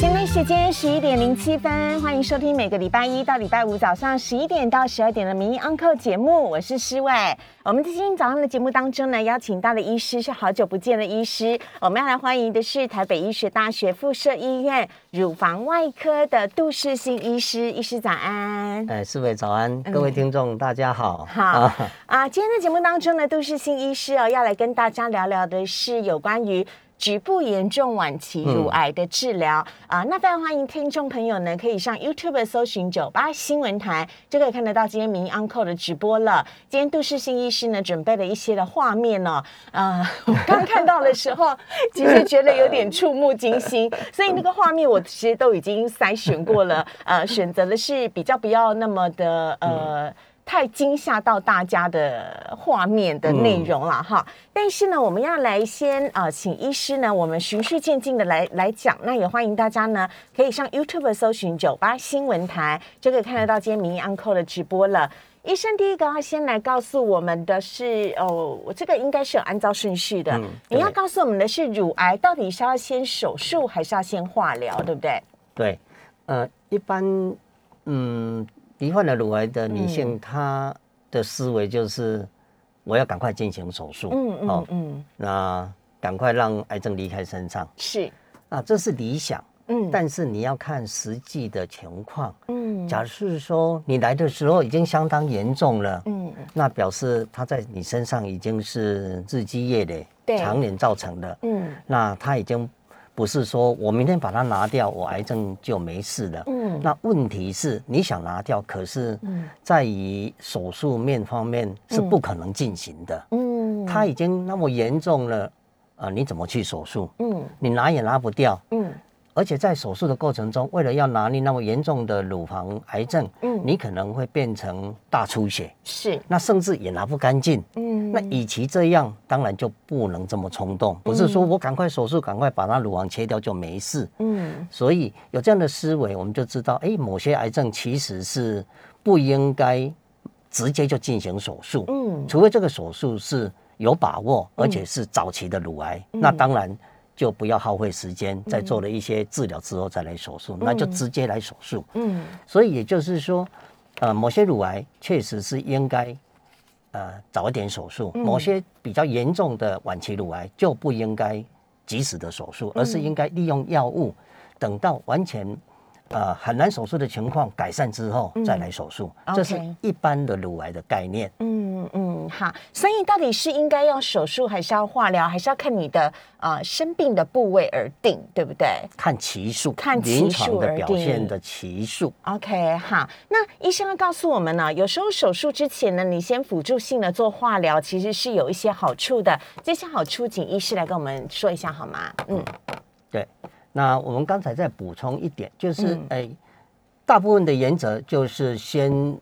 现在时间十一点零七分，欢迎收听每个礼拜一到礼拜五早上十一点到十二点的《名医 Uncle》节目，我是施伟。我们今天早上的节目当中呢，邀请到的医师是好久不见的医师，我们要来欢迎的是台北医学大学附设医院乳房外科的杜世新医师，医师早安。哎，施伟早安，各位听众大家好。好啊，今天的节目当中呢，杜世新医师哦，要来跟大家聊聊的是有关于。局部严重晚期乳癌的治疗啊，那非常欢迎听众朋友呢，可以上 YouTube 搜寻九八新闻台，就可以看得到今天名 Uncle 的直播了。今天杜世新医师呢，准备了一些的画面哦，啊，我刚看到的时候，其实觉得有点触目惊心，所以那个画面我其实都已经筛选过了，呃，选择的是比较不要那么的呃。太惊吓到大家的画面的内容了哈，但是呢，我们要来先啊，请医师呢，我们循序渐进的来来讲。那也欢迎大家呢，可以上 YouTube 搜寻九八新闻台，就可以看得到今天名医 Uncle 的直播了。医生第一个要先来告诉我们的是哦，我这个应该是有按照顺序的。你要告诉我们的是乳癌到底是要先手术还是要先化疗，对不对？对，呃，一般嗯。罹患了乳癌的女性，她的思维就是我要赶快进行手术，嗯嗯嗯，那赶快让癌症离开身上，是。啊，这是理想，嗯，但是你要看实际的情况，嗯，假设说你来的时候已经相当严重了，嗯，那表示它在你身上已经是日积月累、常年造成的，嗯，那它已经。不是说我明天把它拿掉，我癌症就没事了。嗯，那问题是你想拿掉，可是在于手术面方面是不可能进行的。嗯，它已经那么严重了，啊，你怎么去手术？嗯，你拿也拿不掉。嗯。而且在手术的过程中，为了要拿捏那么严重的乳房癌症，嗯，你可能会变成大出血，是，那甚至也拿不干净，嗯，那与其这样，当然就不能这么冲动，不是说我赶快手术，赶快把那乳房切掉就没事，嗯，所以有这样的思维，我们就知道，哎，某些癌症其实是不应该直接就进行手术，嗯，除非这个手术是有把握，而且是早期的乳癌，那当然。就不要耗费时间，在做了一些治疗之后再来手术，那就直接来手术。嗯，所以也就是说，呃，某些乳癌确实是应该呃早一点手术，某些比较严重的晚期乳癌就不应该及时的手术，而是应该利用药物，等到完全。呃，很难手术的情况改善之后再来手术，这是一般的乳癌的概念。嗯嗯，好，所以到底是应该要手术，还是要化疗，还是要看你的呃生病的部位而定，对不对？看奇数，看临床的表现的奇数。OK，好，那医生要告诉我们呢，有时候手术之前呢，你先辅助性的做化疗，其实是有一些好处的。这些好处，请医师来跟我们说一下好吗？嗯，对。那我们刚才再补充一点，就是哎，大部分的原则就是先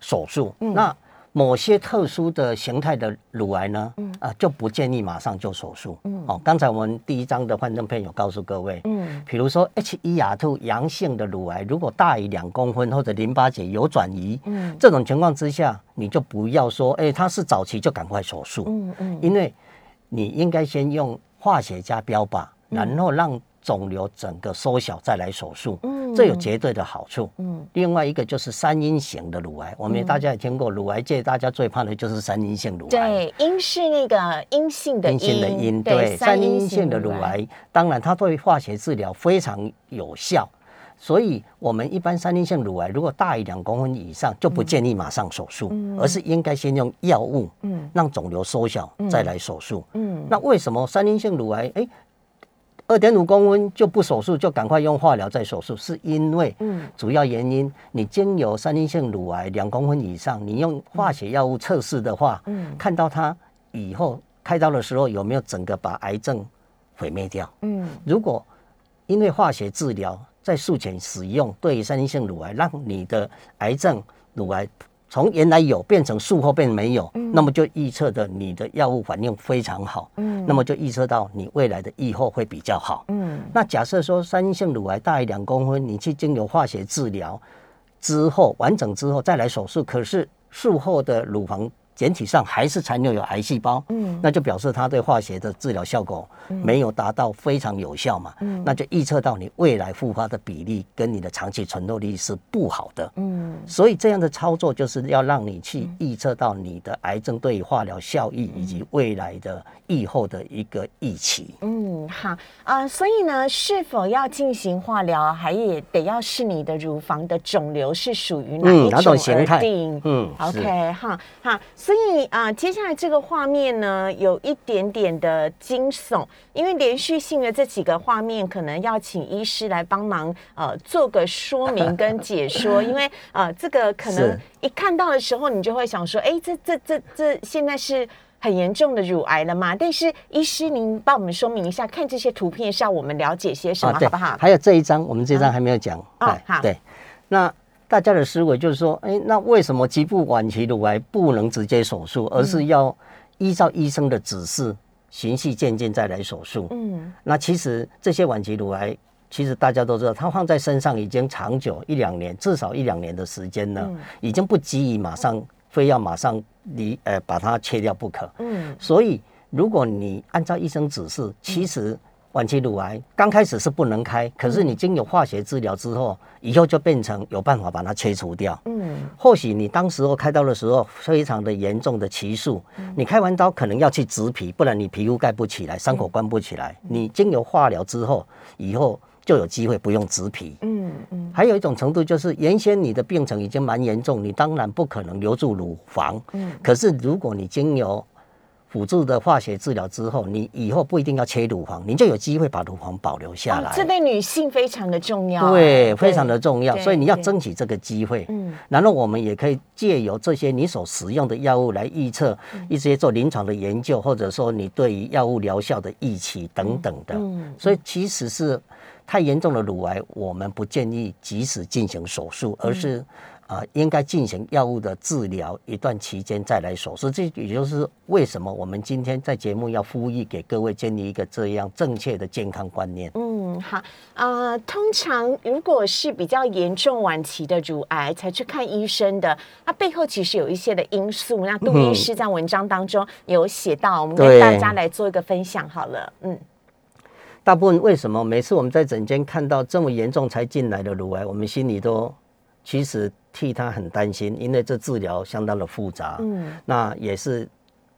手术。那某些特殊的形态的乳癌呢，啊，就不建议马上就手术。哦，刚才我们第一章的幻灯片有告诉各位，嗯，比如说 H E R two 阳性的乳癌，如果大于两公分或者淋巴结有转移，嗯，这种情况之下，你就不要说，哎，它是早期就赶快手术。嗯嗯，因为你应该先用化学加标靶，然后让肿瘤整个缩小再来手术，嗯，这有绝对的好处。嗯，另外一个就是三阴型的乳癌，我们大家也听过，乳癌界大家最怕的就是三阴性乳癌。对，阴是那个阴性的阴性的阴，对，三阴性的乳癌，当然它对化学治疗非常有效，所以我们一般三阴性乳癌如果大于两公分以上，就不建议马上手术，而是应该先用药物，嗯，让肿瘤缩小再来手术。嗯，那为什么三阴性乳癌？哎。二点五公分就不手术，就赶快用化疗再手术，是因为，嗯，主要原因你经有三阴性乳癌两公分以上，你用化学药物测试的话，嗯，看到它以后开刀的时候有没有整个把癌症毁灭掉，嗯，如果因为化学治疗在术前使用对三阴性乳癌，让你的癌症乳癌。从原来有变成术后变没有，那么就预测的你的药物反应非常好，嗯，那么就预测到你未来的预后会比较好，嗯。那假设说三阴性乳癌大于两公分，你去经由化学治疗，之后完整之后再来手术，可是术后的乳房。简体上还是残留有癌细胞，嗯，那就表示它对化学的治疗效果没有达到非常有效嘛，嗯，那就预测到你未来复发的比例跟你的长期存活率是不好的，嗯，所以这样的操作就是要让你去预测到你的癌症对化疗效益以及未来的预后的一个预期，嗯，好啊，所以呢，是否要进行化疗，还也得要是你的乳房的肿瘤是属于哪一种形态，嗯，OK，哈，哈。所以啊，接下来这个画面呢，有一点点的惊悚，因为连续性的这几个画面，可能要请医师来帮忙呃做个说明跟解说，因为呃这个可能一看到的时候，你就会想说，哎，这这这这现在是很严重的乳癌了吗？但是医师您帮我们说明一下，看这些图片是要我们了解些什么，好不好？还有这一张，我们这张还没有讲啊，好，对，那。大家的思维就是说，哎，那为什么局部晚期乳癌不能直接手术，而是要依照医生的指示，循序渐进再来手术？嗯，那其实这些晚期乳癌，其实大家都知道，它放在身上已经长久一两年，至少一两年的时间了，已经不急于马上非要马上离呃把它切掉不可。嗯，所以如果你按照医生指示，其实。晚期乳癌刚开始是不能开，可是你经有化学治疗之后，以后就变成有办法把它切除掉。嗯，或许你当时候开刀的时候非常的严重的奇数，你开完刀可能要去植皮，不然你皮肤盖不起来，伤口关不起来。你经由化疗之后，以后就有机会不用植皮。嗯嗯。还有一种程度就是，原先你的病程已经蛮严重，你当然不可能留住乳房。嗯。可是如果你经由辅助的化学治疗之后，你以后不一定要切乳房，你就有机会把乳房保留下来。这对女性非常的重要，对，非常的重要。所以你要争取这个机会。嗯，然后我们也可以借由这些你所使用的药物来预测一些做临床的研究，或者说你对于药物疗效的预期等等的。嗯，所以其实是太严重的乳癌，我们不建议及时进行手术，而是。啊，应该进行药物的治疗一段期间再来手术，这也就是为什么我们今天在节目要呼吁给各位建立一个这样正确的健康观念。嗯，好啊。通常如果是比较严重晚期的乳癌才去看医生的，那背后其实有一些的因素。那杜医师在文章当中有写到，我们跟大家来做一个分享好了。嗯，大部分为什么每次我们在诊间看到这么严重才进来的乳癌，我们心里都其实。替他很担心，因为这治疗相当的复杂。嗯，那也是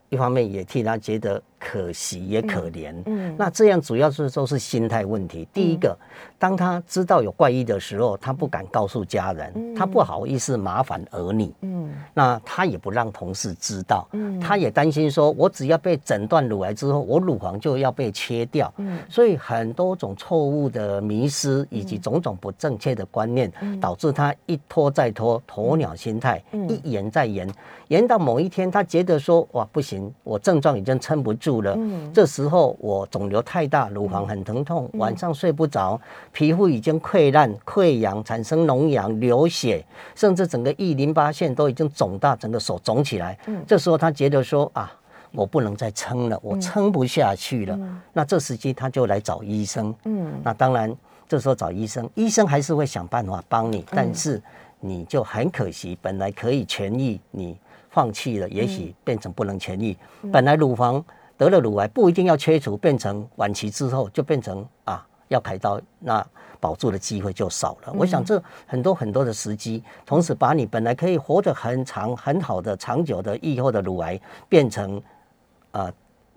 一方面，也替他觉得。可惜也可怜，嗯，那这样主要是都是心态问题。第一个，当他知道有怪异的时候，他不敢告诉家人，他不好意思麻烦儿女，嗯，那他也不让同事知道，嗯，他也担心说，我只要被诊断乳癌之后，我乳房就要被切掉，嗯，所以很多种错误的迷失以及种种不正确的观念，导致他一拖再拖，鸵鸟心态，一延再延，延到某一天，他觉得说，哇，不行，我症状已经撑不住。住了，这时候我肿瘤太大，乳房很疼痛，晚上睡不着，皮肤已经溃烂、溃疡，产生脓疡、流血，甚至整个一淋巴腺都已经肿大，整个手肿起来。这时候他觉得说啊，我不能再撑了，我撑不下去了。那这时期他就来找医生。嗯，那当然这时候找医生，医生还是会想办法帮你，但是你就很可惜，本来可以痊愈，你放弃了，也许变成不能痊愈。本来乳房。得了乳癌不一定要切除，变成晚期之后就变成啊要开刀，那保住的机会就少了。我想这很多很多的时机，同时把你本来可以活得很长、很好的、长久的以后的乳癌变成啊。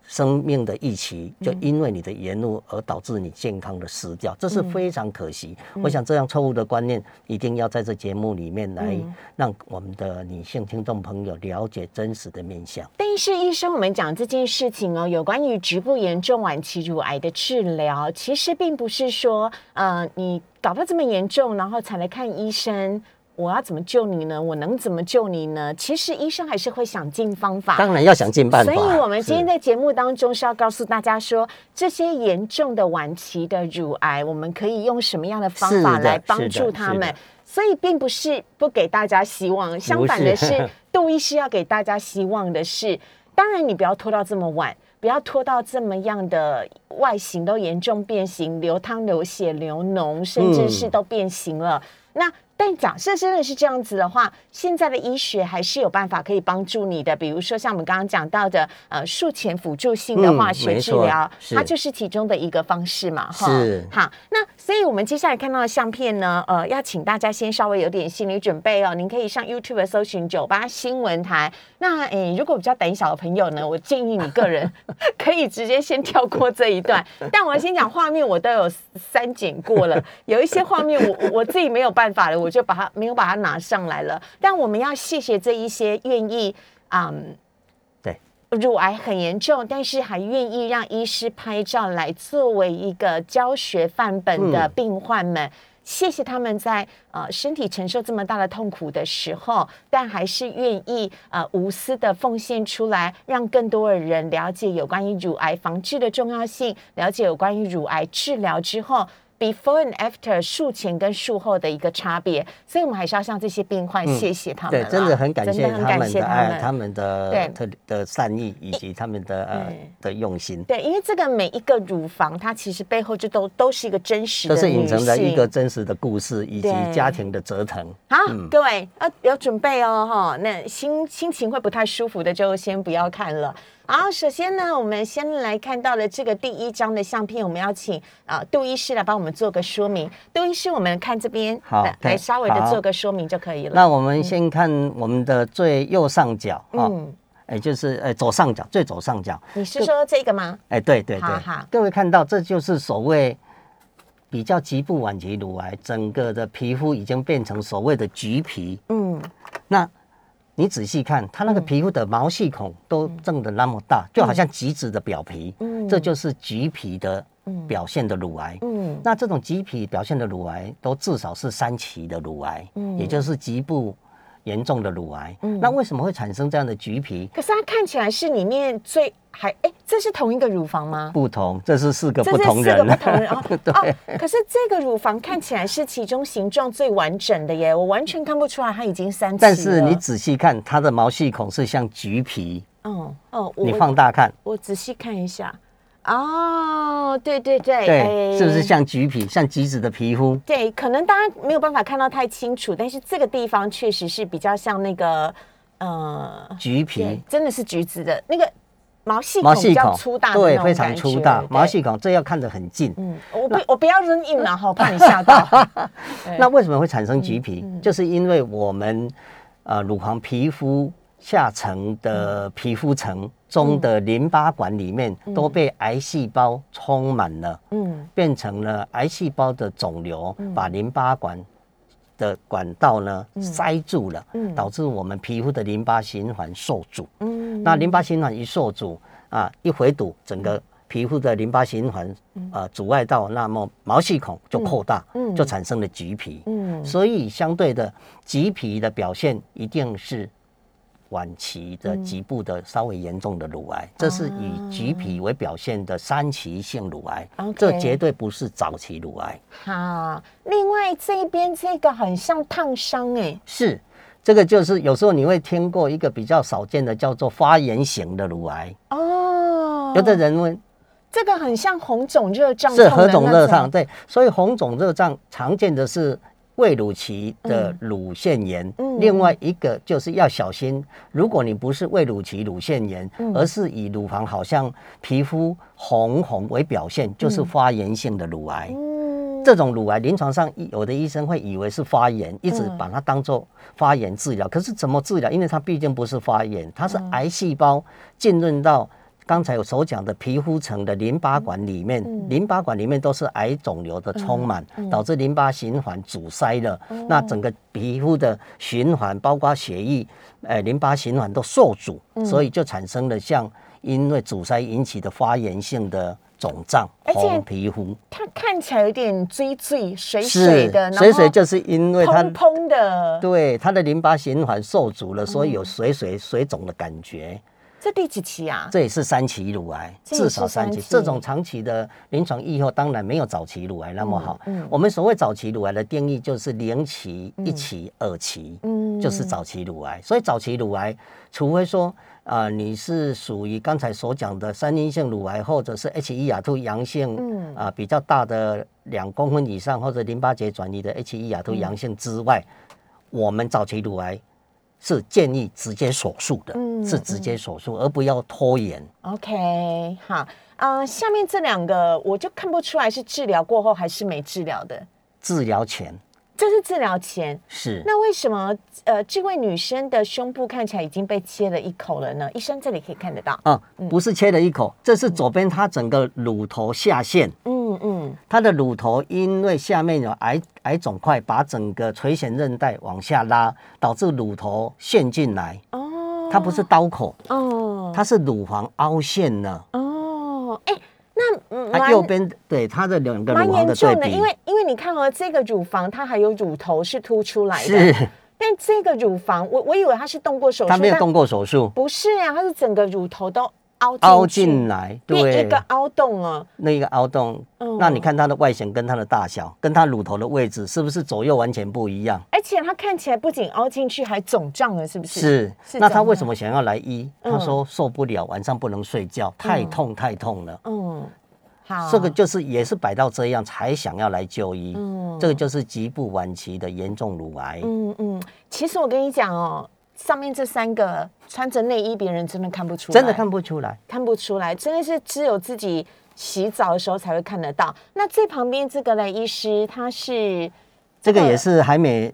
生命的预期就因为你的延误而导致你健康的失掉，这是非常可惜。我想这样错误的观念一定要在这节目里面来让我们的女性听众朋友了解真实的面相。但是医生，我们讲这件事情哦，有关于局部严重晚期乳癌的治疗，其实并不是说呃你搞到这么严重，然后才来看医生。我要怎么救你呢？我能怎么救你呢？其实医生还是会想尽方法，当然要想尽办法。所以，我们今天在节目当中是要告诉大家说，这些严重的晚期的乳癌，我们可以用什么样的方法来帮助他们？所以，并不是不给大家希望，相反的是，杜医师要给大家希望的是，当然你不要拖到这么晚，不要拖到这么样的外形都严重变形、流汤、流血、流脓，甚至是都变形了。那但假设真的是这样子的话，现在的医学还是有办法可以帮助你的。比如说像我们刚刚讲到的，呃，术前辅助性的化学治疗，它就是其中的一个方式嘛。哈，是。好，那所以我们接下来看到的相片呢，呃，要请大家先稍微有点心理准备哦。您可以上 YouTube 搜寻九八新闻台。那诶，如果比较胆小的朋友呢，我建议你个人 可以直接先跳过这一段。但我先讲画面，我都有删减过了，有一些画面我我自己没有办法了，我就把它没有把它拿上来了。但我们要谢谢这一些愿意，嗯，对，乳癌很严重，但是还愿意让医师拍照来作为一个教学范本的病患们。谢谢他们在呃身体承受这么大的痛苦的时候，但还是愿意呃无私的奉献出来，让更多的人了解有关于乳癌防治的重要性，了解有关于乳癌治疗之后。Before and after 术前跟术后的一个差别，所以我们还是要向这些病患谢谢他们。对，真的很感谢他们的爱，他们的特的善意以及他们的呃的用心。对，因为这个每一个乳房，它其实背后就都都是一个真实的，都是隐藏的一个真实的故事以及家庭的折腾。好，各位要有准备哦，哈，那心心情会不太舒服的就先不要看了。好，首先呢，我们先来看到了这个第一张的相片，我们要请啊杜医师来帮我们做个说明。杜医师，我们看这边，好，来稍微的做个说明就可以了。那我们先看我们的最右上角，嗯，哎，就是哎左上角，最左上角。你是说这个吗？哎，对对对，各位看到，这就是所谓比较局部晚期乳癌，整个的皮肤已经变成所谓的橘皮。嗯，那。你仔细看，它那个皮肤的毛细孔都正的那么大，就好像橘子的表皮，这就是橘皮的表现的乳癌。嗯，那这种橘皮表现的乳癌都至少是三期的乳癌，也就是局部严重的乳癌。那为什么会产生这样的橘皮？可是它看起来是里面最。还哎，这是同一个乳房吗？不同，这是四个不同人。不同人哦。哦。可是这个乳房看起来是其中形状最完整的耶，我完全看不出来它已经三期但是你仔细看，它的毛细孔是像橘皮。嗯哦。你放大看。我仔细看一下。哦，对对对。对。是不是像橘皮，像橘子的皮肤？对，可能大家没有办法看到太清楚，但是这个地方确实是比较像那个呃橘皮，真的是橘子的那个。毛细孔比较粗大，对，非常粗大。毛细孔这要看得很近。嗯，我不，我不要扔硬了哈，怕你吓到。那为什么会产生橘皮？就是因为我们呃乳房皮肤下层的皮肤层中的淋巴管里面都被癌细胞充满了，嗯，变成了癌细胞的肿瘤，把淋巴管。的管道呢塞住了，导致我们皮肤的淋巴循环受阻。嗯，那淋巴循环一受阻啊，一回堵，整个皮肤的淋巴循环呃阻碍到，那么毛细孔就扩大，就产生了橘皮。嗯，所以相对的橘皮的表现一定是。晚期的局部的稍微严重的乳癌，这是以橘皮为表现的三期性乳癌，这绝对不是早期乳癌。好，另外这边这个很像烫伤哎，是这个就是有时候你会听过一个比较少见的叫做发炎型的乳癌哦。有的人问，这个很像红肿热胀，是红肿热胀对，所以红肿热胀常见的是。胃乳期的乳腺炎，另外一个就是要小心，如果你不是胃乳期乳腺炎，而是以乳房好像皮肤红红为表现，就是发炎性的乳癌。嗯这种乳癌临床上有的医生会以为是发炎，一直把它当做发炎治疗。可是怎么治疗？因为它毕竟不是发炎，它是癌细胞浸润到。刚才有所讲的皮肤层的淋巴管里面，淋巴管里面都是癌肿瘤的充满，导致淋巴循环阻塞了。那整个皮肤的循环，包括血液、呃淋巴循环都受阻，所以就产生了像因为阻塞引起的发炎性的肿胀、红皮肤。它看起来有点锥锥、水水的，水水就是因为它砰的，对它的淋巴循环受阻了，所以有水水水肿的感觉。这第几期啊？这也是三期乳癌，至少三期。这种长期的临床预后当然没有早期乳癌那么好。嗯嗯我们所谓早期乳癌的定义就是零期、一期、二期，嗯就是早期乳癌。所以早期乳癌，除非说啊、你是属于刚才所讲的三阴性乳癌，或者是 H 1 2 2阳性，嗯啊、比较大的两公分以上，或者淋巴结转移的 H 1 2 2阳性之外，我们早期乳癌是建议直接手术的，嗯是直接手术，而不要拖延。OK，好，呃，下面这两个我就看不出来是治疗过后还是没治疗的，治疗前这是治疗前。是那为什么呃这位女生的胸部看起来已经被切了一口了呢？医生这里可以看得到。啊，不是切了一口，这是左边她整个乳头下陷，嗯嗯，她的乳头因为下面有癌癌肿块，把整个垂涎韧带往下拉，导致乳头陷进来。哦，它不是刀口，哦它是乳房凹陷了。哦，哎，那嗯它右边对它的两个蛮乳房严重的，对比，因为因为你看哦，这个乳房它还有乳头是凸出来的，是。但这个乳房我我以为他是动过手术，他没有动过手术，不是啊，他是整个乳头都凹凹进来，对一个，凹洞啊。那一个凹洞嗯，那你看它的外形跟它的大小，跟它乳头的位置是不是左右完全不一样？而且它看起来不仅凹进去，还肿胀了，是不是？是，是那他为什么想要来医？嗯他说受不了，晚上不能睡觉，太痛太痛了。嗯，好，这个就是也是摆到这样才想要来就医。嗯这个就是局部晚期的严重乳癌。嗯嗯，其实我跟你讲哦，上面这三个穿着内衣，别人真的看不出来，真的看不出来。看不出来，真的是只有自己洗澡的时候才会看得到。那最旁边这个嘞，医师他是这个也是还没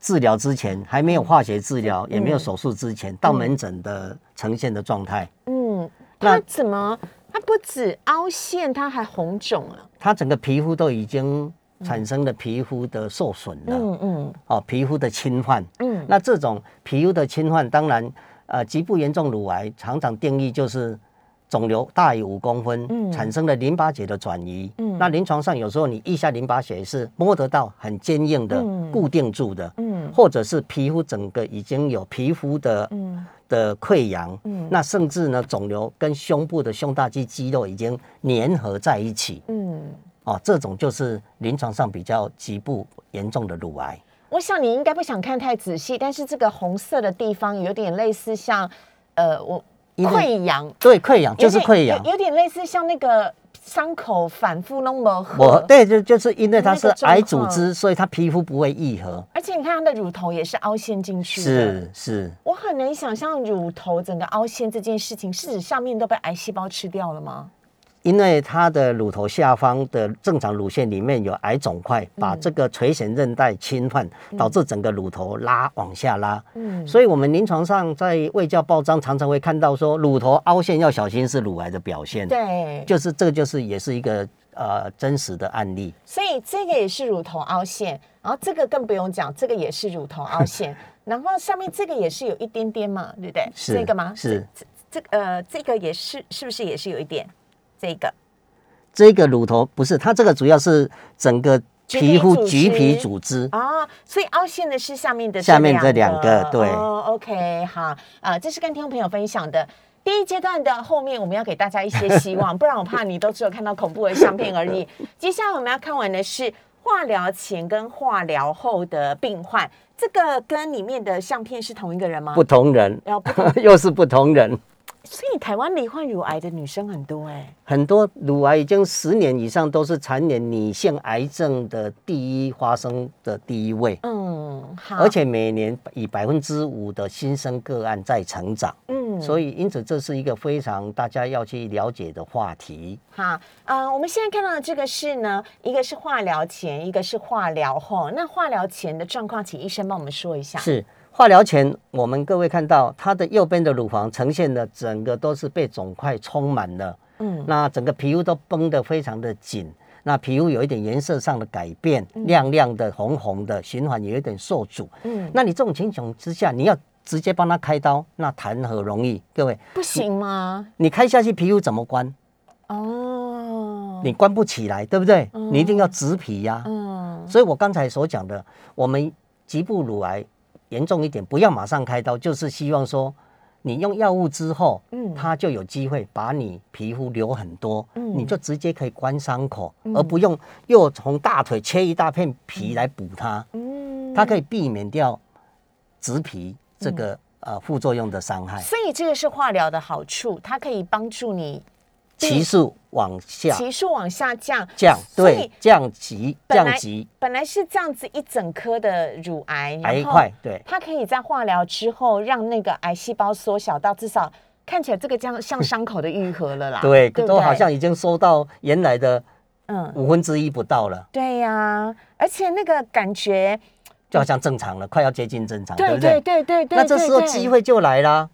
治疗之前，还没有化学治疗，也没有嗯手术之前，到门诊的呈现的状态。嗯，那他怎么？他不止凹陷，他还红肿了。它整个皮肤都已经产生的皮肤的受损了。嗯嗯哦，皮肤的侵犯。嗯那这种皮肤的侵犯，当然，呃，局部严重乳癌常常定义就是肿瘤大于五公分，嗯产生了淋巴结的转移。嗯那临床上有时候你腋下淋巴结是摸得到，很坚硬的，嗯固定住的，嗯或者是皮肤整个已经有皮肤的、嗯的溃疡。嗯那甚至呢，肿瘤跟胸部的胸大肌肌肉已经粘合在一起。嗯。哦，这种就是临床上比较局部严重的乳癌。我想你应该不想看太仔细，但是这个红色的地方有点类似像，呃，我溃疡，对，溃疡就是溃疡有。有点类似像那个伤口反复弄磨我合。，对，就就是因为它是癌组况织，所以它皮肤不会愈合。而且你看它的乳头也是凹陷进去的。是是，我很难想象乳头整个凹陷这件事情，是指上面都被癌细胞吃掉了吗？因为它的乳头下方的正常乳腺里面有癌肿块，把嗯这个垂涎韧带侵犯，导致整个乳头拉往下拉。嗯所以我们临床上在卫教报章常常会看到说，乳头凹陷要小心是乳癌的表现。，对，就是这个就是也是一个呃真实的案例。所以这个也是乳头凹陷，然后这个更不用讲，这个也是乳头凹陷，然后上面这个也是有一点点嘛，对不对？是这个吗？是这这个呃，这个也是是不是也是有一点？这个这个乳头不是它这个主要是整个皮肤橘皮织组织。啊，所以凹陷的是下面的下面这两个对哦，OK，好啊，这是跟听众朋友分享的。第一阶段的后面，我们要给大家一些希望，不然我怕你都只有看到恐怖的相片而已。接下来我们要看完的是化疗前跟化疗后的病患，这个跟里面的相片是同一个人吗？不同人，要不同，又是不同人。所以台湾罹患乳癌的女生很多哎、很多乳癌已经十年以上都是蝉联女性癌症的第一发生的第一位，嗯，好，而且每年以百分之五的新生个案在成长，嗯所以因此这是一个非常大家要去了解的话题。好，呃，我们现在看到的这个是呢，一个是化疗前，一个是化疗后。那化疗前的状况，请医生帮我们说一下。是化疗前，我们各位看到它的右边的乳房呈现的整个都是被肿块充满了，嗯那整个皮肤都绷得非常的紧，那皮肤有一点颜色上的改变，亮亮的、红红的，循环有一点受阻。嗯，那你这种情形之下，你要直接帮他开刀，那谈何容易？各位，不行吗？你开下去皮肤怎么关？哦，你关不起来，对不对？嗯你一定要植皮呀、嗯所以我刚才所讲的，我们局部乳癌严重一点，不要马上开刀，就是希望说你用药物之后，嗯。它就有机会把你皮肤留很多，嗯。你就直接可以关伤口，而不用又从大腿切一大片皮来补它，嗯。它可以避免掉植皮这个呃副作用的伤害，所以这个是化疗的好处，它可以帮助你期数往下期数往下降。降，对，降级降级本来是这样子一整颗的乳癌，癌块，对。它可以在化疗之后让那个癌细胞缩小到至少看起来这个这样像伤口的愈合了啦。对，不都好像已经收到原来的嗯，五分之一不到了，对呀、而且那个感觉，就好像正常了，快要接近正常，对不对？对对对，那这时候机会就来啦。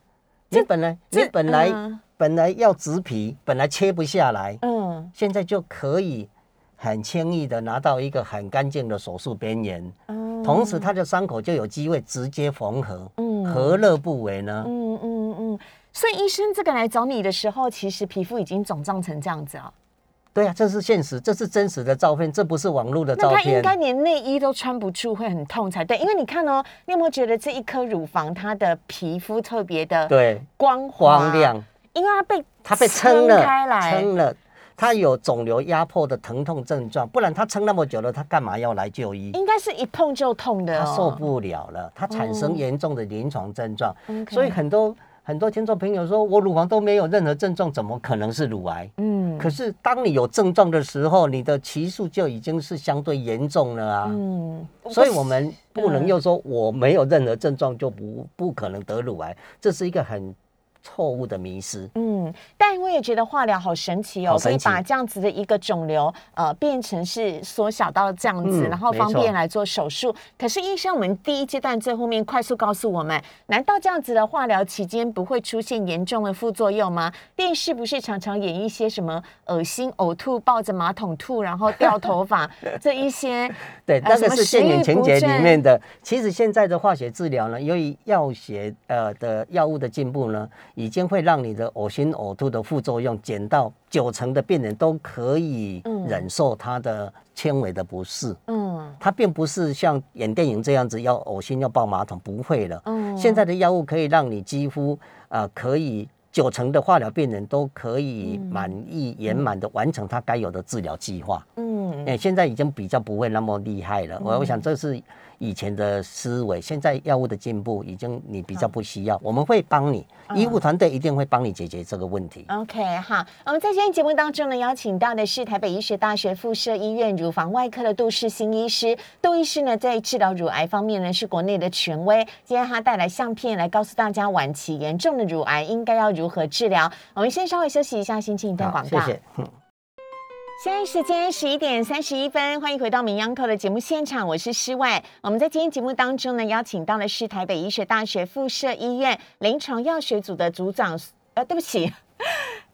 你本来这你本来嗯。本来要植皮，本来切不下来，嗯。现在就可以很轻易的拿到一个很干净的手术边缘，嗯同时他的伤口就有机会直接缝合，嗯。何乐不为呢？嗯嗯嗯，所以医生这个来找你的时候，其实皮肤已经肿胀成这样子啊、对啊，这是现实，这是真实的照片，这不是网络的照片。那他应该连内衣都穿不住，会很痛才对。因为你看哦，你有没有觉得这一颗乳房它的皮肤特别的对光滑光亮，因为它被它被撑了，开来，撑了，它有肿瘤压迫的疼痛症状，不然它撑那么久了，它干嘛要来就医？应该是一碰就痛的、哦，它受不了了，它产生严重的临床症状所以很多很多听众朋友说，我乳房都没有任何症状，怎么可能是乳癌？嗯可是当你有症状的时候，你的期数就已经是相对严重了啊。嗯，所以我们不能嗯又说我没有任何症状就不不可能得乳癌，这是一个很错误的迷失。嗯，但我也觉得化疗好神奇哦，可以把这样子的一个肿瘤呃变成是缩小到这样子，嗯然后方便来做手术。可是医生，我们第一阶段最后面快速告诉我们，难道这样子的化疗期间不会出现严重的副作用吗？电视不是常常演一些什么恶心、呕吐、抱着马桶吐，然后掉头发 这一些？对，那个是电影情节里面的。其实现在的化学治疗呢，由于药学呃的药物的进步呢，已经会让你的恶心呕吐的副作用减到九成的病人都可以嗯忍受它的轻微的不适。嗯它并不是像演电影这样子要恶心要抱马桶，不会了。嗯现在的药物可以让你几乎呃可以九成的化疗病人都可以满意圆满的完成他该有的治疗计划。嗯哎、现在已经比较不会那么厉害了。我我想这是以前的思维，现在药物的进步已经你比较不需要，我们会帮你，医护团队一定会帮你解决这个问题。OK，好，我们在今天节目当中呢，邀请到的是台北医学大学附设医院乳房外科的杜世新医师。杜医师呢，在治疗乳癌方面呢，是国内的权威。今天他带来相片来告诉大家，晚期严重的乳癌应该要如何治疗。我们先稍微休息一下，先进一段，广告。谢谢。嗯现在时间十一点三十一分，欢迎回到《名央扣》的节目现场，我是施外。我们在今天节目当中呢，邀请到的是台北医学大学附设医院临床药学组的组长，呃，对不起。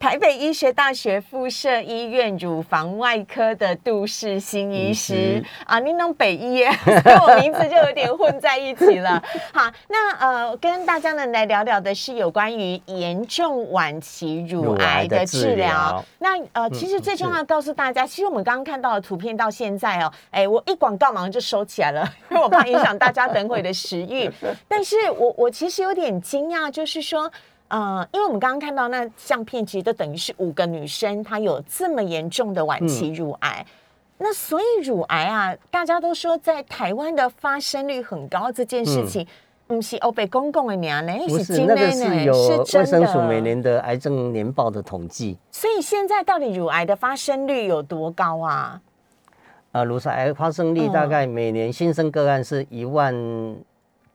台北医学大学附设医院乳房外科的杜世新医师啊，您弄北医耶，所以我名字就有点混在一起了。好，那呃，跟大家呢来聊聊的是有关于严重晚期乳乳癌的治疗。那呃，其实最重要告诉大家，其实我们刚刚看到的图片到现在哦，哎，我一广告马上就收起来了，因为我怕影响大家等会的食欲。但是我我其实有点惊讶，就是说。呃，因为我们刚刚看到那相片，其实都等于是五个女生，她有这么严重的晚期乳癌。那所以乳癌啊，大家都说在台湾的发生率很高，这件事情，不是欧北公共的娘呢，不是那个是呢，有卫生署每年的癌症年报的统计。所以现在到底乳癌的发生率有多高啊？呃，乳腺癌发生率大概每年新生个案是一万，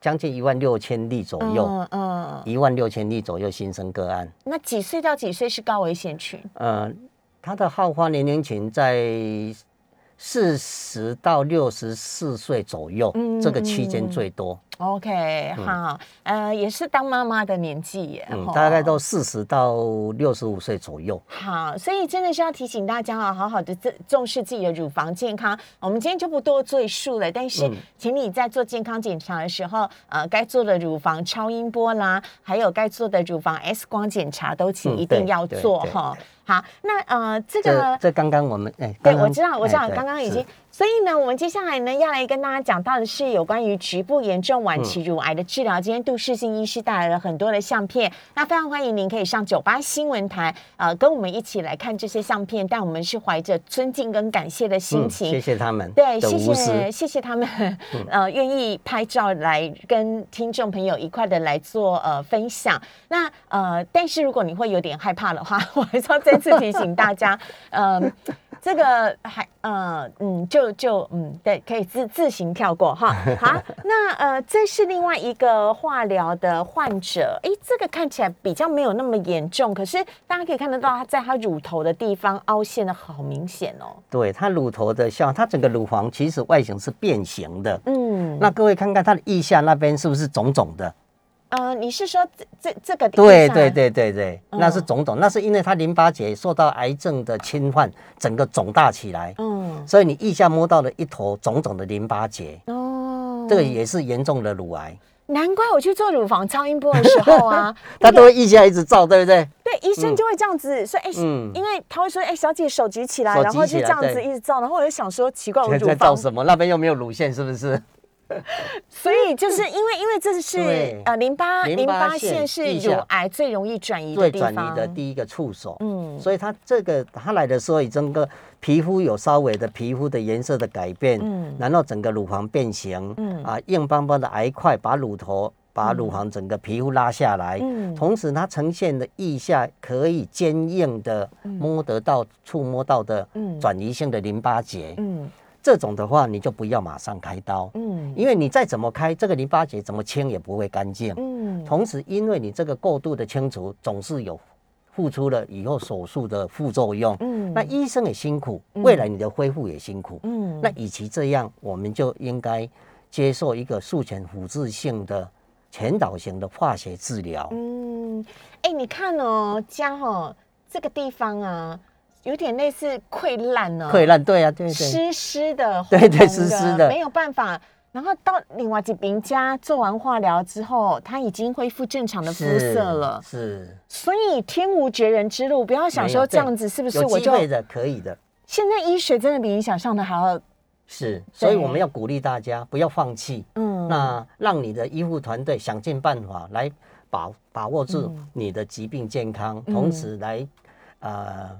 将近一万六千例左右，嗯嗯，一万六千例左右新生个案。那几岁到几岁是高危险群？呃，他的好发年龄群在四十到六十四岁左右，嗯这个区间最多。OK，好，呃，也是当妈妈的年纪耶，嗯，大概都四十到六十五岁左右。好，所以真的是要提醒大家啊，好好的重重视自己的乳房健康。我们今天就不多赘述了，但是嗯请你在做健康检查的时候，呃，该做的乳房超音波啦，还有该做的乳房 X 光检查，都请嗯一定要做对哈。好，那呃，这这个这刚刚我们哎，对，我知道，我知道，刚刚已经是。所以呢，我们接下来呢要来跟大家讲到的是有关于局部严重晚期乳癌的治疗。今天杜世新医师带来了很多的相片，那非常欢迎您可以上九八新闻台，呃，跟我们一起来看这些相片。但我们是怀着尊敬跟感谢的心情，谢谢他们，对，谢谢谢谢他们，呃，愿意拍照来跟听众朋友一块的来做呃分享。那呃，但是如果你会有点害怕的话，我还是要再次提醒大家，嗯。这个还呃嗯就就嗯对，可以自自行跳过哈。好，那呃这是另外一个化疗的患者，哎，这个看起来比较没有那么严重，可是大家可以看得到，他在他乳头的地方凹陷的好明显哦。对，他乳头的像他整个乳房其实外形是变形的。嗯，那各位看看他的腋下那边是不是肿肿的？呃，你是说这这这个？对对对对对，那是肿肿，那是因为它淋巴结受到癌症的侵犯，整个肿大起来。嗯，所以你腋下摸到了一坨肿肿的淋巴结。哦，这个也是严重的乳癌。难怪我去做乳房超音波的时候啊，他都会腋下一直照，对不对？对，医生就会这样子说，哎，嗯，因为他会说，哎，小姐手举起来，然后就这样子一直照，然后我就想说，奇怪，我乳房照什么？那边又没有乳腺，是不是？所以就是因为因为这是呃淋巴淋巴腺是乳癌最容易转移的地方，转移的第一个触手。嗯，所以它这个它来的时候，整个皮肤有稍微的皮肤的颜色的改变，嗯，然后整个乳房变形，嗯。啊硬邦邦的癌块把乳头把乳房整个皮肤拉下来，嗯，同时它呈现的腋下可以坚硬的摸得到触摸到的转移性的淋巴结，嗯。这种的话，你就不要马上开刀，嗯，因为你再怎么开，这个淋巴结怎么清也不会干净，嗯。同时，因为你这个过度的清除，总是有付出了以后手术的副作用，嗯。那医生也辛苦，未来你的恢复也辛苦，嗯。那与其这样，我们就应该接受一个术前辅助性的前导型的化学治疗，嗯。哎，你看哦，家哦这个地方啊。有点类似溃烂呢，溃烂对啊，对对，湿湿的，对对湿湿的，没有办法。然后到另外几名家做完化疗之后，他已经恢复正常的肤色了，是。所以天无绝人之路，不要想说这样子是不是我就的可以的。现在医学真的比你想象的还要是，所以我们要鼓励大家不要放弃，嗯，那让你的医护团队想尽办法来把把握住你的疾病健康，同时来呃。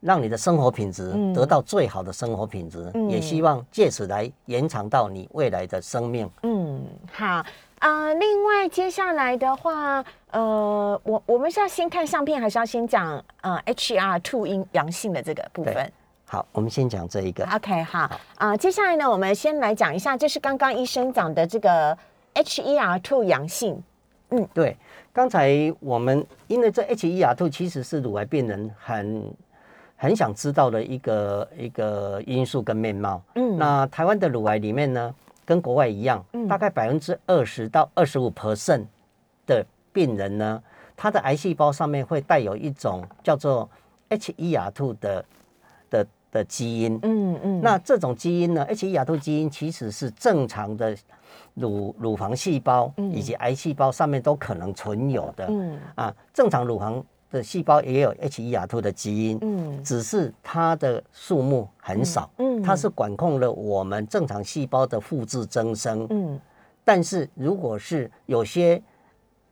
让你的生活品质得到最好的生活品质，也希望借此来延长到你未来的生命。嗯，好啊。另外，接下来的话，呃，我我们是要先看相片，还是要先讲呃 HR two 阴阳性的这个部分？好，我们先讲这一个。OK，好啊。接下来呢，我们先来讲一下，这是刚刚医生讲的这个 HER two 阳性。嗯，对。刚才我们因为这 HER two 其实是乳癌病人很。很想知道的一个一个因素跟面貌。嗯，那台湾的乳癌里面呢，跟国外一样，大概百分之二十到二十五 percent 的病人呢，他的癌细胞上面会带有一种叫做 HER2 的的的基因。嗯嗯，那这种基因呢，HER2 基因其实是正常的乳乳房细胞以及癌细胞上面都可能存有的。嗯啊，正常乳房。的细胞也有 HER2 的基因，嗯，只是它的数目很少，嗯，它是管控了我们正常细胞的复制增生，嗯，但是如果是有些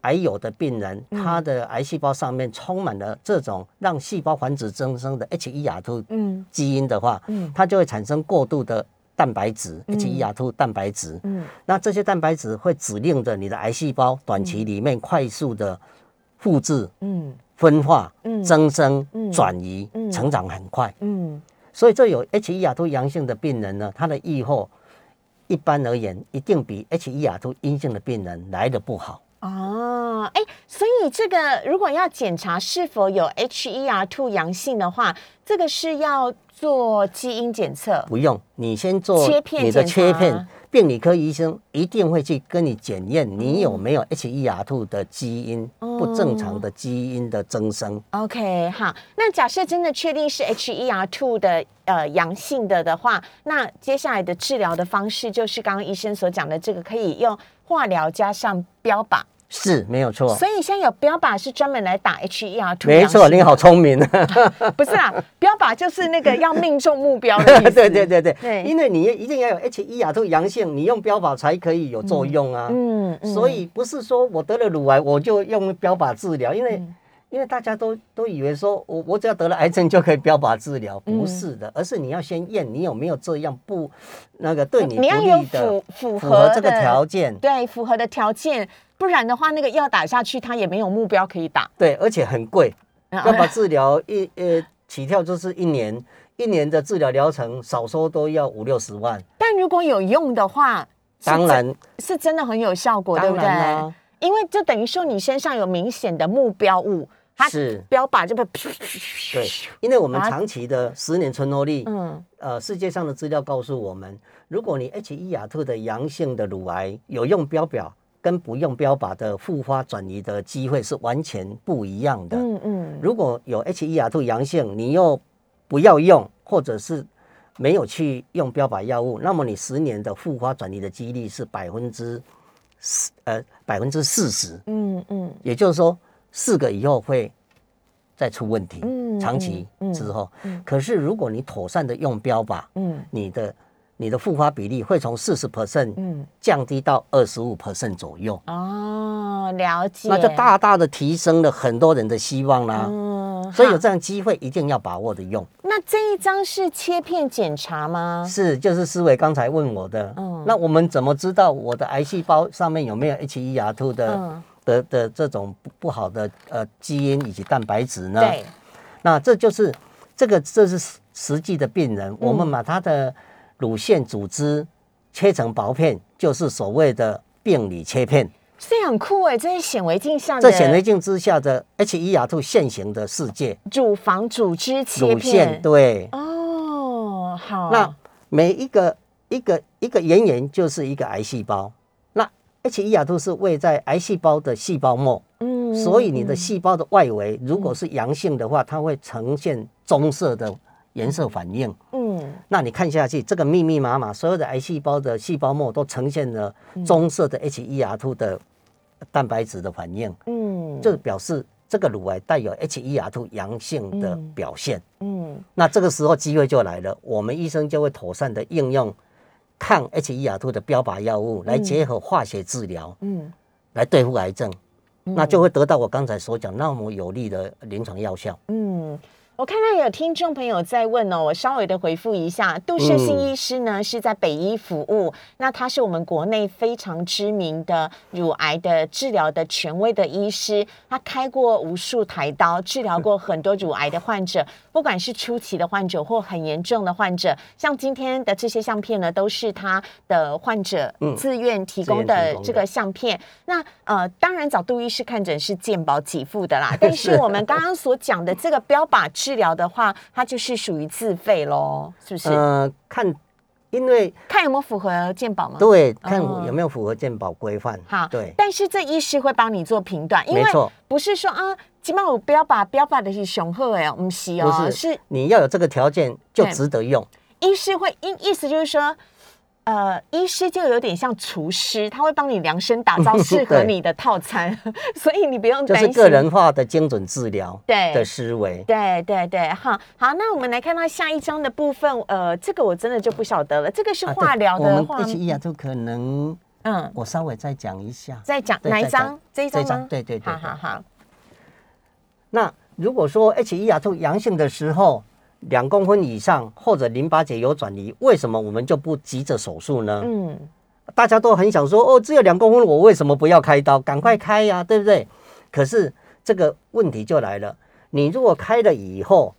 癌友的病人，他的癌细胞上面充满了这种让细胞繁殖增生的 HER2 嗯。基因的话，嗯，它就会产生过度的蛋白质 HER2 蛋白质，嗯，那这些蛋白质会指令着你的癌细胞短期里面快速的复制，嗯。分化、增生、转移、成长很快，嗯，所以这有 HER2 阳性的病人呢，他的预后一般而言一定比 HER2 阴性的病人来的不好。哦，哎，所以这个如果要检查是否有 HER2 阳性的话，这个是要做基因检测？不用，你先做切片你的切片。病理科医生一定会去跟你检验你有没有 HER2 的基因不正常的基因的增生。OK，好，那假设真的确定是 HER2 的呃阳性的的话，那接下来的治疗的方式就是刚刚医生所讲的这个，可以用化疗加上标靶。是没有错。所以现在有标靶是专门来打 HER2，没错，你好聪明。不是啊，标靶就是那个要命中目标的意思。对对对对，对因为你一定要有 HER2 阳性，你用标靶才可以有作用啊。嗯，嗯所以不是说我得了乳癌我就用标靶治疗，因为、嗯因为大家都都以为说我我只要得了癌症就可以标靶治疗，嗯不是的，而是你要先验你有没有这样不那个对你不你要有利的符符符合合这个条件，对符合的条件，不然的话，那个药打下去，它也没有目标可以打。对，而且很贵，啊标靶治疗一呃起跳就是一年，一年的治疗疗程少说都要五六十万，但如果有用的话，当然。是真的很有效果，对不对？因为就等于说你身上有明显的目标物，它是。标靶就被对，因为我们长期的十年存活率，嗯。呃，世界上的资料告诉我们，如果你 HER2 的阳性的乳癌有用标靶跟不用标靶的复发转移的机会是完全不一样的。嗯嗯。如果有 HER2 阳性，你又不要用，或者是没有去用标靶药物，那么你十年的复发转移的几率是百分之四呃百分之四十，嗯嗯。也就是说四个以后会再出问题。嗯长期嗯嗯之后，可是如果你妥善的用标靶，嗯。你的你的复发比例会从四十 percent 嗯，降低到二十五 percent 左右，哦，了解，那就大大的提升了很多人的希望啦。嗯，所以有这样机会一定要把握的用。那这一张是切片检查吗？是，就是思维刚才问我的，嗯。那我们怎么知道我的癌细胞上面有没有 HER2 的、嗯的的这种不不好的呃基因以及蛋白质呢？对，那这就是这个这是实实际的病嗯人，我们把他的乳腺组织切成薄片，就是所谓的病理切片。这很酷哎，这是显微镜下的这显微镜之下的 HER2 现行的世界，乳房组织切乳腺片。对。哦，好，那每一个一个一个圆圆就是一个癌细胞，那 HER2 是位在癌细胞的细胞膜，嗯所以你的细胞的外围如果是阳性的话，它会呈现棕色的颜色反应。嗯。那你看下去，这个密密麻麻，所有的癌细胞的细胞膜都呈现了嗯。棕色的 HER2 的蛋白质的反应，嗯，这表示这个乳癌带有 HER2 阳性的嗯。表现。嗯。那这个时候机会就来了，我们医生就会妥善的应用抗 HER2 的标靶药物来结合化学治疗，嗯来对付癌症，那就会得到我刚才所讲那么有利的临床药效。嗯。我看到有听众朋友在问哦，我稍微的回复一下。杜世新医师呢、是在北医服务，那他是我们国内非常知名的乳癌的治疗的权威的医师，他开过无数台刀，治疗过很多乳癌的患者，不管是初期的患者或很严重的患者。像今天的这些相片呢，都是他的患者嗯自愿提供的这个相片。那呃，当然找杜医师看诊是健保给付的啦，但是我们刚刚所讲的这个标靶治疗的话，它就是属于自费喽，是不是？呃，看，因为看有没有符合健保吗？对看哦有没有符合健保规范。好，对，但是这医师会帮你做评断，因为不是说啊，起码我标靶标靶的是雄鹤哎，不是不哦，是你要有这个条件就值得用。医师会意意思就是说。呃，医师就有点像厨师，他会帮你量身打造适合你的套餐，所以你不用担心。就是个人化的精准治疗对的思维。对对对，好好，那我们来看到下一章的部分，呃，这个我真的就不晓得了，这个是化疗我们的话，HER2 可能嗯，我稍微再讲一下。再讲哪一章讲？这一章吗？对对对对好好好，那如果说 HER2 阳性的时候，两公分以上或者淋巴结有转移，为什么我们就不急着手术呢？嗯大家都很想说，哦，只有两公分，我为什么不要开刀？赶快开呀、对不对？可是这个问题就来了，你如果开了以后，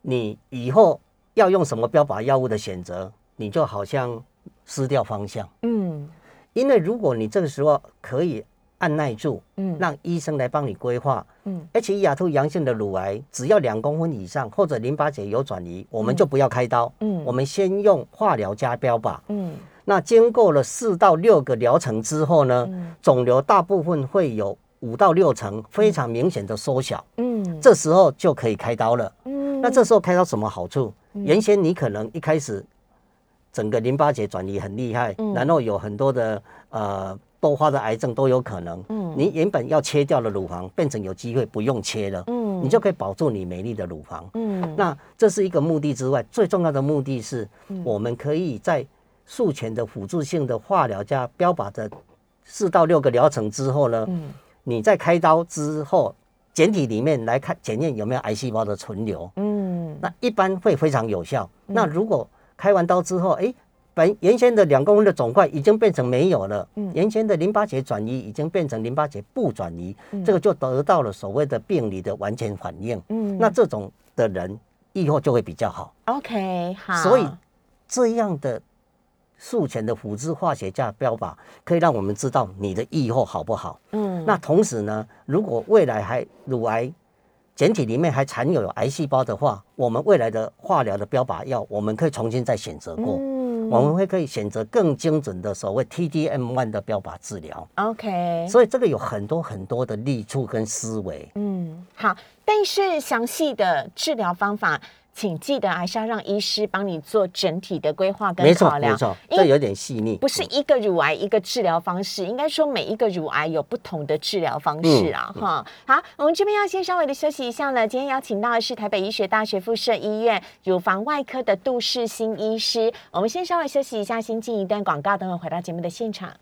你以后要用什么标靶药物的选择，你就好像失掉方向。嗯因为如果你这个时候可以按耐住，嗯。让医生来帮你规划，嗯。HER2 阳性的乳癌，只要两公分以上或者淋巴结有转移，我们就不要开刀，嗯。我们先用化疗加标靶。嗯。那经过了四到六个疗程之后呢，嗯。肿瘤大部分会有五到六成非常明显的缩小，嗯，这时候就可以开刀了。嗯。那这时候开刀什么好处？原先你可能一开始整个淋巴结转移很厉害，嗯。然后有很多的呃多发的癌症都有可能。嗯，你原本要切掉的乳房变成有机会不用切了。嗯，你就可以保住你美丽的乳房。嗯，那这是一个目的之外，最重要的目的是，我们可以在术前的辅助性的化疗加标靶的四到六个疗程之后呢，嗯，你在开刀之后，检体里面来看检验有没有癌细胞的存留。嗯，那一般会非常有效。那如果开完刀之后，哎。本原先的两公分的肿块已经变成没有了，嗯原先的淋巴结转移已经变成淋巴结不转移，这个就得到了所谓的病理的完全反应。嗯，那这种的人愈后就会比较好。OK，好。所以这样的术前的辅助化学价标靶，可以让我们知道你的愈后好不好。嗯，那同时呢，如果未来还乳癌简体里面还残有有癌细胞的话，我们未来的化疗的标靶药，我们可以重新再选择过。我们会可以选择更精准的所谓 TDM one 的标靶治疗。OK，所以这个有很多很多的利处跟思维。嗯，好，但是详细的治疗方法。请记得还是要让医师帮你做整体的规划跟考量，没错，这有点细腻，不是一个乳癌一个治疗方式，应该说每一个乳癌有不同的治疗方式啊，哈。好，我们这边要先稍微的休息一下了。今天邀请到的是台北医学大学附设医院乳房外科的杜世新医师，我们先稍微休息一下，先进一段广告，等会回到节目的现场。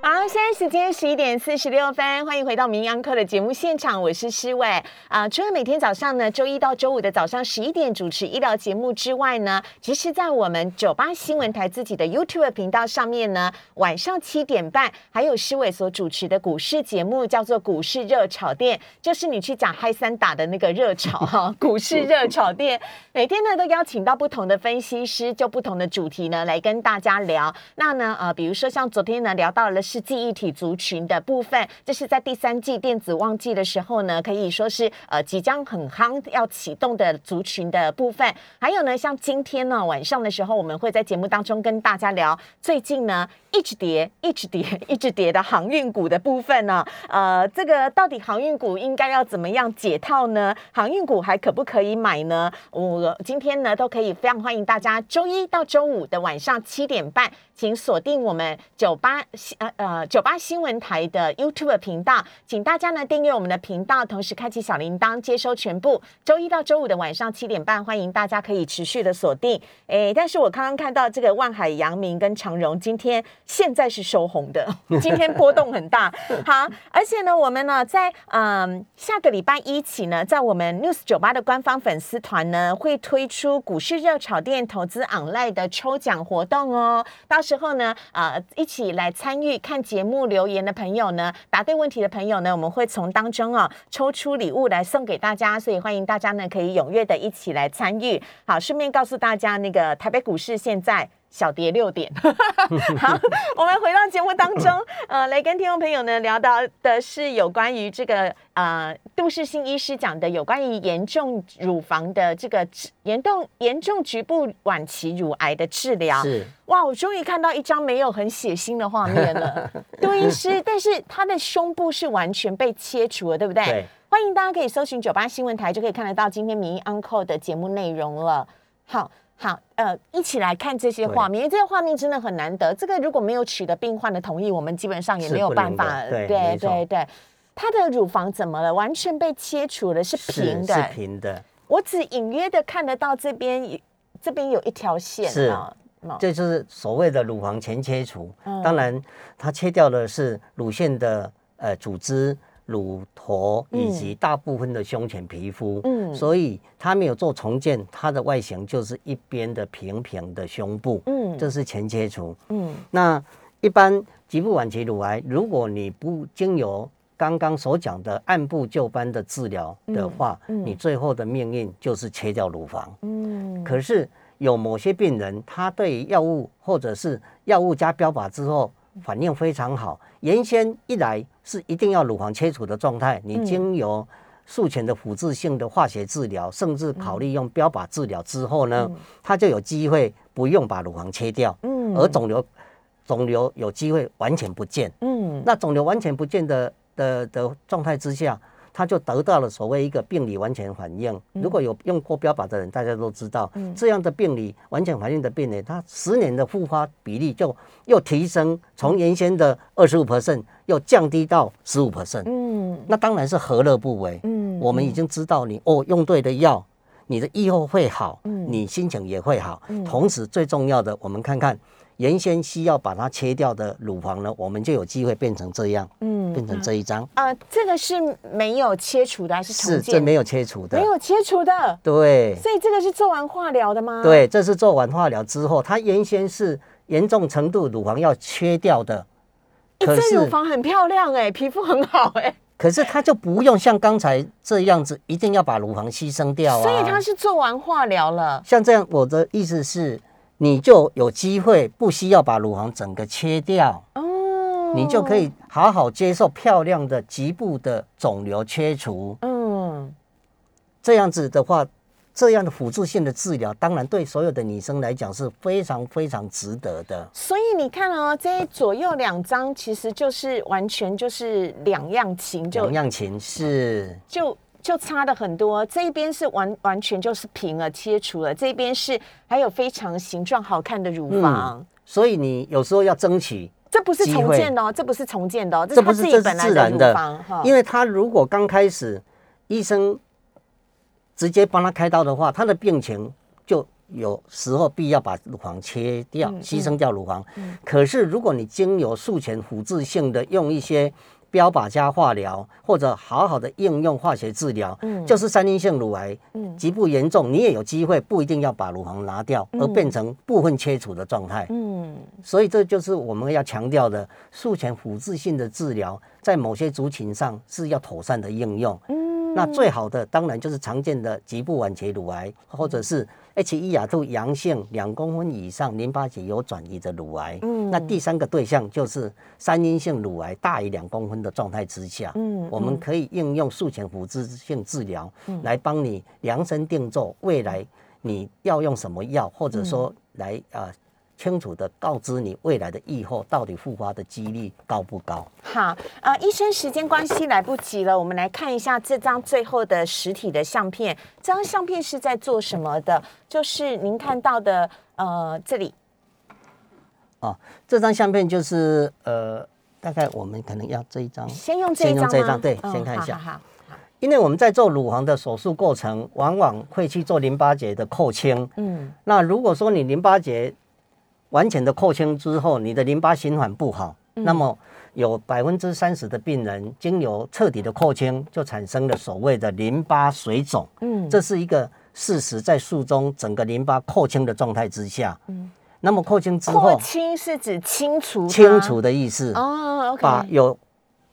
好，现在时间十一点四十六分，欢迎回到名央课的节目现场，我是诗伟啊。除了每天早上呢，周一到周五的早上十一点主持医疗节目之外呢，其实，在我们九八新闻台自己的 YouTube 频道上面呢，晚上七点半还有诗伟所主持的股市节目，叫做股市热炒店，就是你去讲嗨三打的那个热炒哈。股市热炒店每天呢都邀请到不同的分析师，就不同的主题呢来跟大家聊。那呢呃，比如说像昨天呢聊到了。是记忆体族群的部分，这是在第三季电子旺季的时候呢，可以说是呃即将很夯要启动的族群的部分。还有呢，像今天呢晚上的时候，我们会在节目当中跟大家聊最近呢。一直跌，一直跌，一直跌的航运股的部分呢？呃，这个到底航运股应该要怎么样解套呢？航运股还可不可以买呢？我今天呢都可以非常欢迎大家，周一到周五的晚上七点半，请锁定我们九八呃呃九八新闻台的 YouTube 频道，请大家呢订阅我们的频道，同时开启小铃铛，接收全部。周一到周五的晚上七点半，欢迎大家可以持续的锁定。诶，但是我刚刚看到这个万海、阳明跟长荣今天。现在是收红的，今天波动很大。好，而且呢，我们呢在嗯下个礼拜一起呢，在我们 News 酒吧的官方粉丝团呢，会推出股市热炒店投资 online 的抽奖活动哦。到候呢，呃，一起来参与看节目留言的朋友呢，答对问题的朋友呢，我们会从当中哦抽出礼物来送给大家，所以欢迎大家呢可以踊跃的一起来参与。好，顺便告诉大家，那个台北股市现在。小跌六点，好，我们回到节目当中，呃，来跟听众朋友呢聊到的是有关于这个呃杜世新医师讲的有关于严重乳房的这个严重严重局部晚期乳癌的治疗。是哇，我终于看到一张没有很血腥的画面了，杜医师，但是他的胸部是完全被切除了，对不对？对。欢迎大家可以搜寻九八新闻台，就可以看得到今天民意 Uncle 的节目内容了。好。好，呃，一起来看这些画面，因为这些画面真的很难得。这个如果没有取得病患的同意，我们基本上也没有办法。对对对，他的乳房怎么了？完全被切除了，是平的。是平的。我只隐约的看得到这边，这边有一条线。是，这就是所谓的乳房前切除。当然，它切掉的是乳腺的呃组织。乳头以及大部分的胸前皮肤，嗯，所以它没有做重建，它的外形就是一边的平平的胸部，嗯，这是前切除，嗯，那一般局部晚期乳癌，如果你不经由刚刚所讲的按部就班的治疗的话，你最后的命运就是切掉乳房，嗯，可是有某些病人，他对药物或者是药物加标靶之后。反应非常好。原先一来是一定要乳房切除的状态，你经由术前的辅助性的化学治疗，甚至考虑用标靶治疗之后呢，它就有机会不用把乳房切掉，嗯，而肿瘤肿瘤有机会完全不见，嗯，那肿瘤完全不见的的的状态之下。他就得到了所谓一个病理完全反应。如果有用过标靶的人，大家都知道，这样的病理完全反应的病人，他十年的复发比例就又提升，从原先的二十五 percent 又降低到十五 percent。嗯，那当然是何乐不为。嗯，我们已经知道你哦，用对的药，你的以后会好，你心情也会好。同时最重要的，我们看看。原先需要把它切掉的乳房呢，我们就有机会变成这样，嗯，变成这一张。啊，这个是没有切除的还是重建？是，这没有切除的，没有切除的。对。所以这个是做完化疗的吗？对，这是做完化疗之后，它原先是严重程度乳房要切掉的。可是乳房很漂亮哎，皮肤很好哎。可是它就不用像刚才这样子，一定要把乳房牺牲掉啊。所以它是做完化疗了。像这样，我的意思是。你就有机会不需要把乳房整个切掉哦，你就可以好好接受漂亮的局部的肿瘤切除。嗯，这样子的话，这样的辅助性的治疗，当然对所有的女生来讲是非常非常值得的。所以你看哦，这左右两张其实就是完全就是两样情，就两样情是就。就差的很多，这一边是完完全就是平了切除了，这边是还有非常形状好看的乳房，所以你有时候要争取，这不是重建的哦，这不是重建的哦，这不是自然的乳房因为他如果刚开始医生直接帮他开刀的话，他的病情就有时候必要把乳房切掉，牺牲掉乳房。可是如果你经由术前辅助性的用一些。标靶加化疗，或者好好的应用化学治疗，嗯，就是三阴性乳癌，嗯，极不严重，你也有机会，不一定要把乳房拿掉，而变成部分切除的状态，嗯，所以这就是我们要强调的，术前辅助性的治疗，在某些族群上是要妥善的应用，嗯，那最好的当然就是常见的局部晚期乳癌，或者是。H 一亚度阳性两公分以上淋巴结有转移的乳癌，嗯，那第三个对象就是三阴性乳癌大于两公分的状态之下，嗯，我们可以应用术前辅助性治疗，来帮你量身定做未来你要用什么药，或者说来啊。清楚的告知你未来的预后到底复发的几率高不高？好，呃，医生，时间关系来不及了，我们来看一下这张最后的实体的相片。这张相片是在做什么的？就是您看到的，呃，这里。哦，这张相片就是呃，大概我们可能要这一张，先用这一张，这一张对，先看一下。好，因为我们在做乳房的手术过程，往往会去做淋巴结的扣清。嗯，那如果说你淋巴结完全的扩清之后，你的淋巴循环不好，那么有百分之三十的病人经由彻底的扩清，就产生了所谓的淋巴水肿。嗯，这是一个事实，在术中整个淋巴扩清的状态之下。嗯，那么扩清之后，扩清是指清除，清除的意思。哦，OK，把有。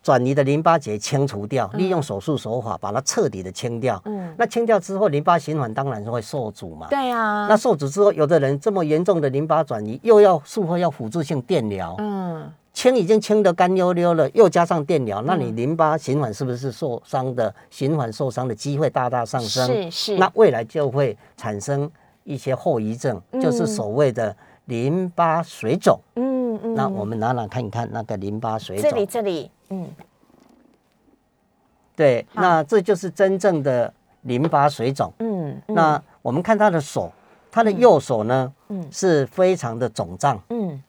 转移的淋巴结清除掉，利用手术手法把它彻底的清掉。嗯，那清掉之后，淋巴循环当然是会受阻嘛。对啊。那受阻之后，有的人这么严重的淋巴转移，又要术后要辅助性电疗。嗯。清已经清得干溜溜了，又加上电疗，那你淋巴循环是不是受伤的？循环受伤的机会大大上升。是是。那未来就会产生一些后遗症，就是所谓的淋巴水肿。嗯嗯。那我们拿来看一看那个淋巴水肿。这里这里。嗯，对，那这就是真正的淋巴水肿。嗯，那我们看他的手，他的右手呢，嗯，是非常的肿胀。嗯，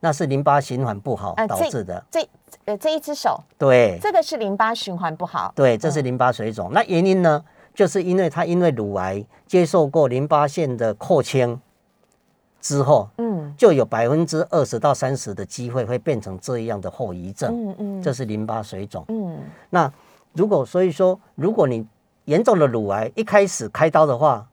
那是淋巴循环不好导致的。这呃，这一只手，对，这个是淋巴循环不好。对，这是淋巴水肿。那原因呢，就是因为他因为乳癌接受过淋巴腺的扩清。之后，嗯，就有百分之二十到三十的机会会变成这样的后遗症，嗯嗯，这是淋巴水肿，嗯，那如果所以说，如果你严重的乳癌一开始开刀的话，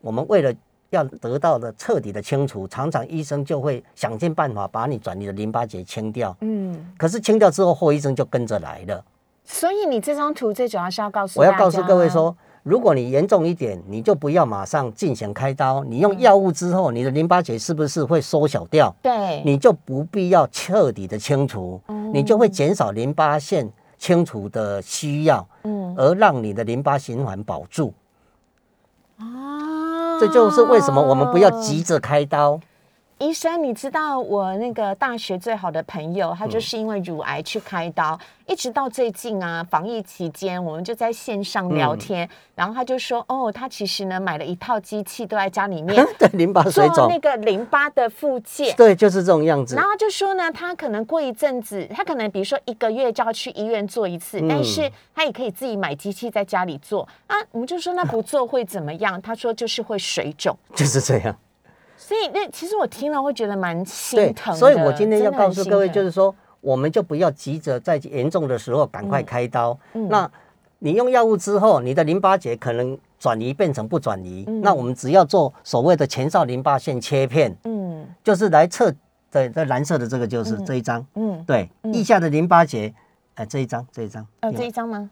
我们为了要得到的彻底的清除，常常医生就会想尽办法把你转移的淋巴结清掉，嗯，可是清掉之后后遗症就跟着来了，所以你这张图最主要是要告诉我要告诉各位说。如果你严重一点，你就不要马上进行开刀。你用药物之后，你的淋巴结是不是会缩小掉？对，你就不必要彻底的清除，你就会减少淋巴腺清除的需要，嗯，而让你的淋巴循环保住。啊，这就是为什么我们不要急着开刀。医生，你知道我那个大学最好的朋友，他就是因为乳癌去开刀，一直到最近啊，防疫期间，我们就在线上聊天，然后他就说，哦，他其实呢买了一套机器，都在家里面 对淋巴水肿做那，个淋巴的复健。对，就是这种样子然。后他就说呢，他可能过一阵子，他可能比如说一个月就要去医院做一次，嗯但是他也可以自己买机器在家里做啊。我们就说那不做会怎么样？他说就是会水肿。就是这样。所以那其实我听了会觉得蛮心疼，的。所以我今天要告诉各位，就是说，我们就不要急着在严重的时候赶快开刀。嗯。那你用药物之后，你的淋巴结可能转移变成不转移，嗯。那我们只要做所谓的前哨淋巴腺切片，嗯。就是来测对，这蓝色的这个就是这一张，嗯，对，腋下的淋巴结，呃，这一张，这一张，呃，这一张。吗？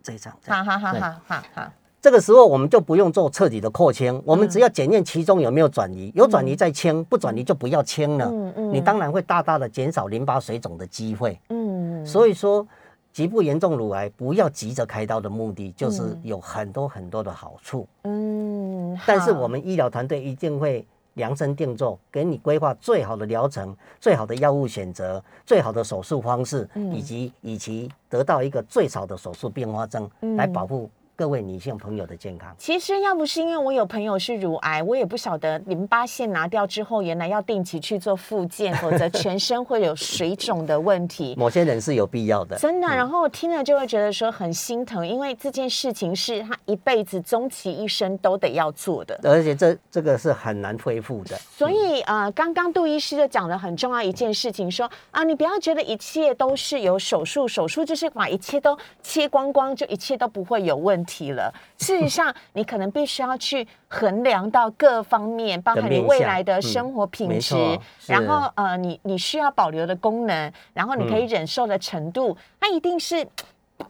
这一张，好好好好好好，这个时候我们就不用做彻底的扩清，我们只要检验其中有没有转移，有转移再清，不转移就不要清了。嗯嗯。你当然会大大的减少淋巴水肿的机会。嗯，所以说，局部严重乳癌不要急着开刀的目的，就是嗯有很多很多的好处。嗯，但是我们医疗团队一定会量身定做，给你规划最好的疗程、最好的药物选择、最好的手术方式，嗯。以及以及得到一个最少的手术并发症，嗯。来保护各位女性朋友的健康。其实要不是因为我有朋友是乳癌，我也不晓得淋巴腺拿掉之后，原来要定期去做复健，否则全身会有水肿的问题。某些人是有必要的。真的，然后我听了就会觉得说很心疼，因为这件事情是他一辈子终其一生都得要做的。而且这这个是很难恢复的。所以呃，刚刚杜医师就讲了很重要一件事情，说啊，你不要觉得一切都是有手术，手术就是把一切都切光光，就一切都不会有问题了。事实上，你可能必须要去衡量到各方面，包含你未来的嗯生活品质，然后呃，你你需要保留的功能，然后你可以忍受的程度，它一定是。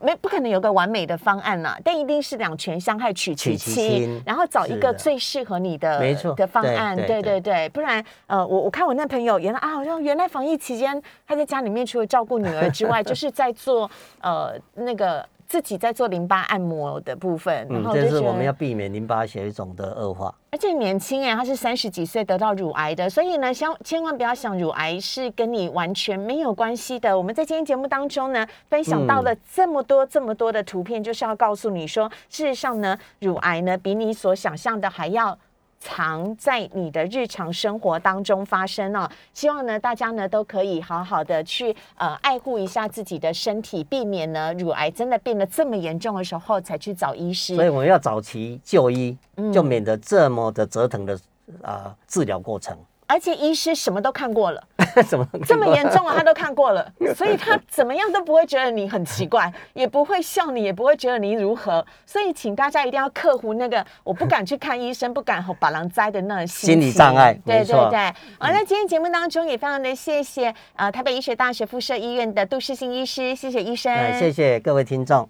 没不可能有个完美的方案啦，但一定是两全相害取其轻轻，然后找一个最适合你的没错的方案，对对对对对，不然呃，我我看我那朋友原来啊，好像原来防疫期间他在家里面除了照顾女儿之外，就是在做呃那个自己在做淋巴按摩的部分，然嗯，后就是我们要，避免淋巴血肿的恶化。而且年轻哎，他是三十几岁得到乳癌的，所以呢，千千万不要想乳癌是跟你完全没有关系的。我们在今天节目当中呢，分享到了这么多这么多的图片，就是要告诉你说，事实上呢，乳癌呢比你所想象的还要。常在你的日常生活当中发生哦，希望呢大家呢都可以好好的去呃爱护一下自己的身体，避免呢乳癌真的变得这么严重的时候才去找医师。所以我们要早期就医，嗯就免得这么的折腾的啊、治疗过程。而且医师什么都看过了，怎么这么严重啊他都看过了，所以他怎么样都不会觉得你很奇怪，也不会笑你，也不会觉得你如何。所以请大家一定要克服那个我不敢去看医生，不敢把狼摘的那心心理障碍对对对。好，那今天节目当中也非常的谢谢呃台北医学大学附设医院的杜世新医师，谢谢医生，哎，谢谢各位听众。